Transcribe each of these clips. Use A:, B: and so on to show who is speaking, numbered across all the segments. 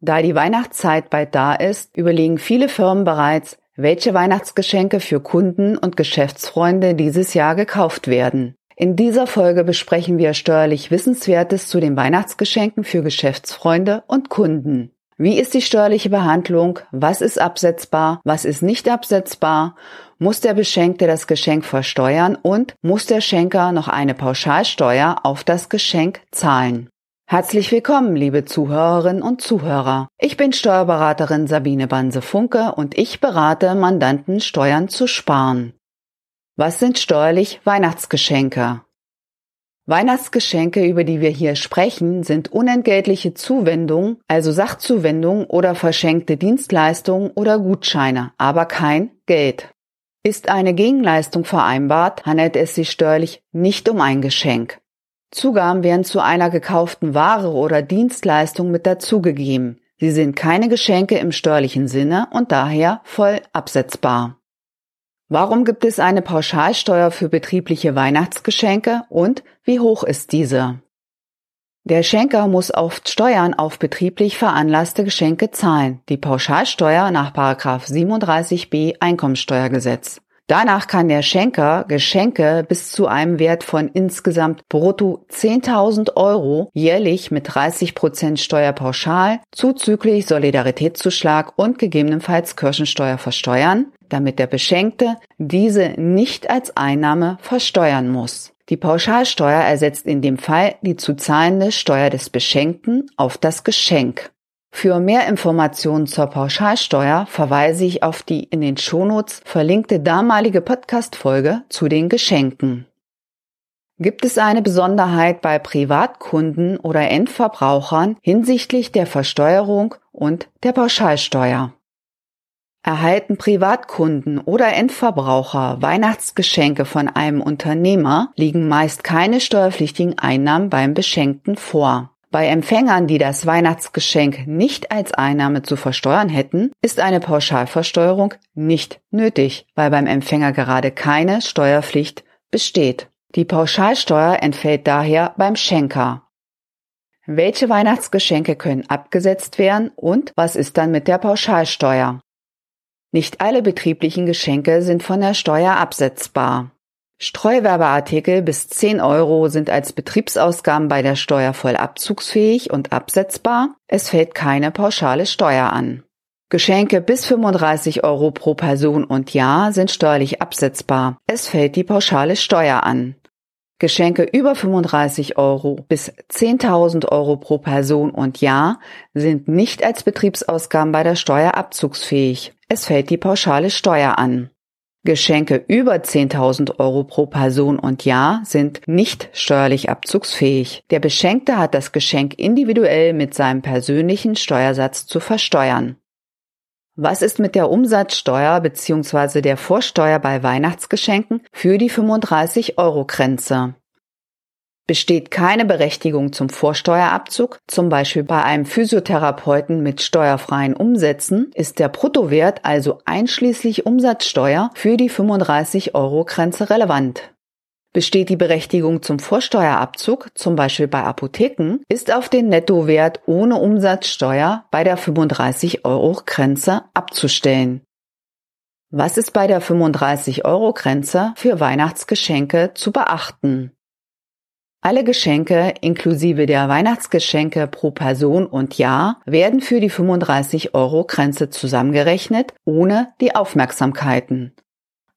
A: Da die Weihnachtszeit bald da ist, überlegen viele Firmen bereits, welche Weihnachtsgeschenke für Kunden und Geschäftsfreunde dieses Jahr gekauft werden. In dieser Folge besprechen wir steuerlich Wissenswertes zu den Weihnachtsgeschenken für Geschäftsfreunde und Kunden. Wie ist die steuerliche Behandlung? Was ist absetzbar? Was ist nicht absetzbar? Muss der Beschenkte das Geschenk versteuern und muss der Schenker noch eine Pauschalsteuer auf das Geschenk zahlen? Herzlich willkommen, liebe Zuhörerinnen und Zuhörer. Ich bin Steuerberaterin Sabine Banse-Funke und ich berate Mandanten, Steuern zu sparen. Was sind steuerlich Weihnachtsgeschenke? Weihnachtsgeschenke, über die wir hier sprechen, sind unentgeltliche Zuwendungen, also Sachzuwendungen oder verschenkte Dienstleistungen oder Gutscheine, aber kein Geld. Ist eine Gegenleistung vereinbart, handelt es sich steuerlich nicht um ein Geschenk. Zugaben werden zu einer gekauften Ware oder Dienstleistung mit dazugegeben. Sie sind keine Geschenke im steuerlichen Sinne und daher voll absetzbar. Warum gibt es eine Pauschalsteuer für betriebliche Weihnachtsgeschenke und wie hoch ist diese? Der Schenker muss oft Steuern auf betrieblich veranlasste Geschenke zahlen, die Pauschalsteuer nach 37b Einkommensteuergesetz. Danach kann der Schenker Geschenke bis zu einem Wert von insgesamt brutto 10.000 Euro jährlich mit 30 Prozent Steuerpauschal zuzüglich Solidaritätszuschlag und gegebenenfalls Kirchensteuer versteuern, damit der Beschenkte diese nicht als Einnahme versteuern muss. Die Pauschalsteuer ersetzt in dem Fall die zu zahlende Steuer des Beschenkten auf das Geschenk. Für mehr Informationen zur Pauschalsteuer verweise ich auf die in den Shownotes verlinkte damalige Podcast-Folge zu den Geschenken. Gibt es eine Besonderheit bei Privatkunden oder Endverbrauchern hinsichtlich der Versteuerung und der Pauschalsteuer? Erhalten Privatkunden oder Endverbraucher Weihnachtsgeschenke von einem Unternehmer, liegen meist keine steuerpflichtigen Einnahmen beim Beschenkten vor. Bei Empfängern, die das Weihnachtsgeschenk nicht als Einnahme zu versteuern hätten, ist eine Pauschalversteuerung nicht nötig, weil beim Empfänger gerade keine Steuerpflicht besteht. Die Pauschalsteuer entfällt daher beim Schenker. Welche Weihnachtsgeschenke können abgesetzt werden und was ist dann mit der Pauschalsteuer? Nicht alle betrieblichen Geschenke sind von der Steuer absetzbar. Streuwerbeartikel bis 10 Euro sind als Betriebsausgaben bei der Steuer voll abzugsfähig und absetzbar. Es fällt keine pauschale Steuer an. Geschenke bis 35 Euro pro Person und Jahr sind steuerlich absetzbar. Es fällt die pauschale Steuer an. Geschenke über 35 Euro bis 10.000 Euro pro Person und Jahr sind nicht als Betriebsausgaben bei der Steuer abzugsfähig. Es fällt die pauschale Steuer an. Geschenke über 10.000 Euro pro Person und Jahr sind nicht steuerlich abzugsfähig. Der Beschenkte hat das Geschenk individuell mit seinem persönlichen Steuersatz zu versteuern. Was ist mit der Umsatzsteuer bzw. der Vorsteuer bei Weihnachtsgeschenken für die 35 Euro Grenze? Besteht keine Berechtigung zum Vorsteuerabzug, zum Beispiel bei einem Physiotherapeuten mit steuerfreien Umsätzen, ist der Bruttowert also einschließlich Umsatzsteuer für die 35 Euro Grenze relevant. Besteht die Berechtigung zum Vorsteuerabzug, zum Beispiel bei Apotheken, ist auf den Nettowert ohne Umsatzsteuer bei der 35 Euro Grenze abzustellen. Was ist bei der 35 Euro Grenze für Weihnachtsgeschenke zu beachten? Alle Geschenke inklusive der Weihnachtsgeschenke pro Person und Jahr werden für die 35 Euro Grenze zusammengerechnet, ohne die Aufmerksamkeiten.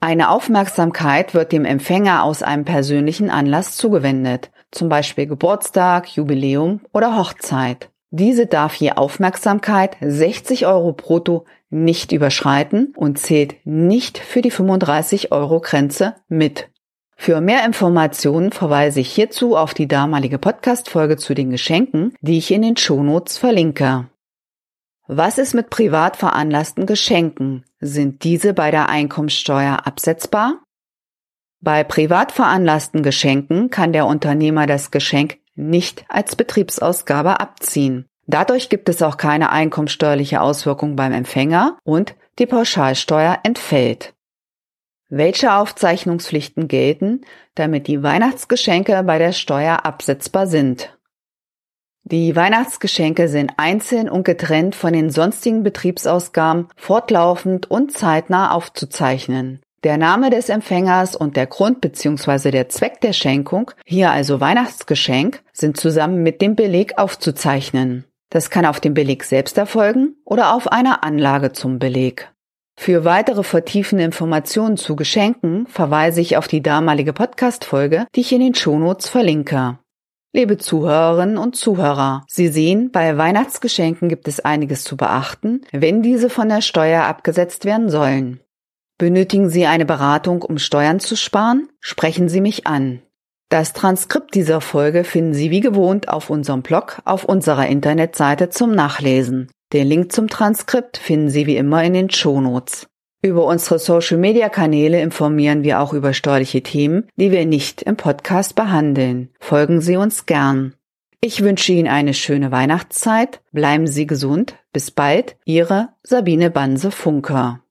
A: Eine Aufmerksamkeit wird dem Empfänger aus einem persönlichen Anlass zugewendet, zum Beispiel Geburtstag, Jubiläum oder Hochzeit. Diese darf je Aufmerksamkeit 60 Euro brutto nicht überschreiten und zählt nicht für die 35 Euro Grenze mit. Für mehr Informationen verweise ich hierzu auf die damalige Podcast-Folge zu den Geschenken, die ich in den Shownotes verlinke. Was ist mit privat veranlassten Geschenken? Sind diese bei der Einkommensteuer absetzbar? Bei privat veranlassten Geschenken kann der Unternehmer das Geschenk nicht als Betriebsausgabe abziehen. Dadurch gibt es auch keine einkommensteuerliche Auswirkung beim Empfänger und die Pauschalsteuer entfällt. Welche Aufzeichnungspflichten gelten, damit die Weihnachtsgeschenke bei der Steuer absetzbar sind? Die Weihnachtsgeschenke sind einzeln und getrennt von den sonstigen Betriebsausgaben fortlaufend und zeitnah aufzuzeichnen. Der Name des Empfängers und der Grund bzw. der Zweck der Schenkung, hier also Weihnachtsgeschenk, sind zusammen mit dem Beleg aufzuzeichnen. Das kann auf dem Beleg selbst erfolgen oder auf einer Anlage zum Beleg. Für weitere vertiefende Informationen zu Geschenken verweise ich auf die damalige Podcast-Folge, die ich in den Shownotes verlinke. Liebe Zuhörerinnen und Zuhörer, Sie sehen, bei Weihnachtsgeschenken gibt es einiges zu beachten, wenn diese von der Steuer abgesetzt werden sollen. Benötigen Sie eine Beratung, um Steuern zu sparen? Sprechen Sie mich an. Das Transkript dieser Folge finden Sie wie gewohnt auf unserem Blog auf unserer Internetseite zum Nachlesen. Den Link zum Transkript finden Sie wie immer in den Shownotes. Über unsere Social-Media-Kanäle informieren wir auch über steuerliche Themen, die wir nicht im Podcast behandeln. Folgen Sie uns gern. Ich wünsche Ihnen eine schöne Weihnachtszeit. Bleiben Sie gesund. Bis bald. Ihre Sabine Banse Funker.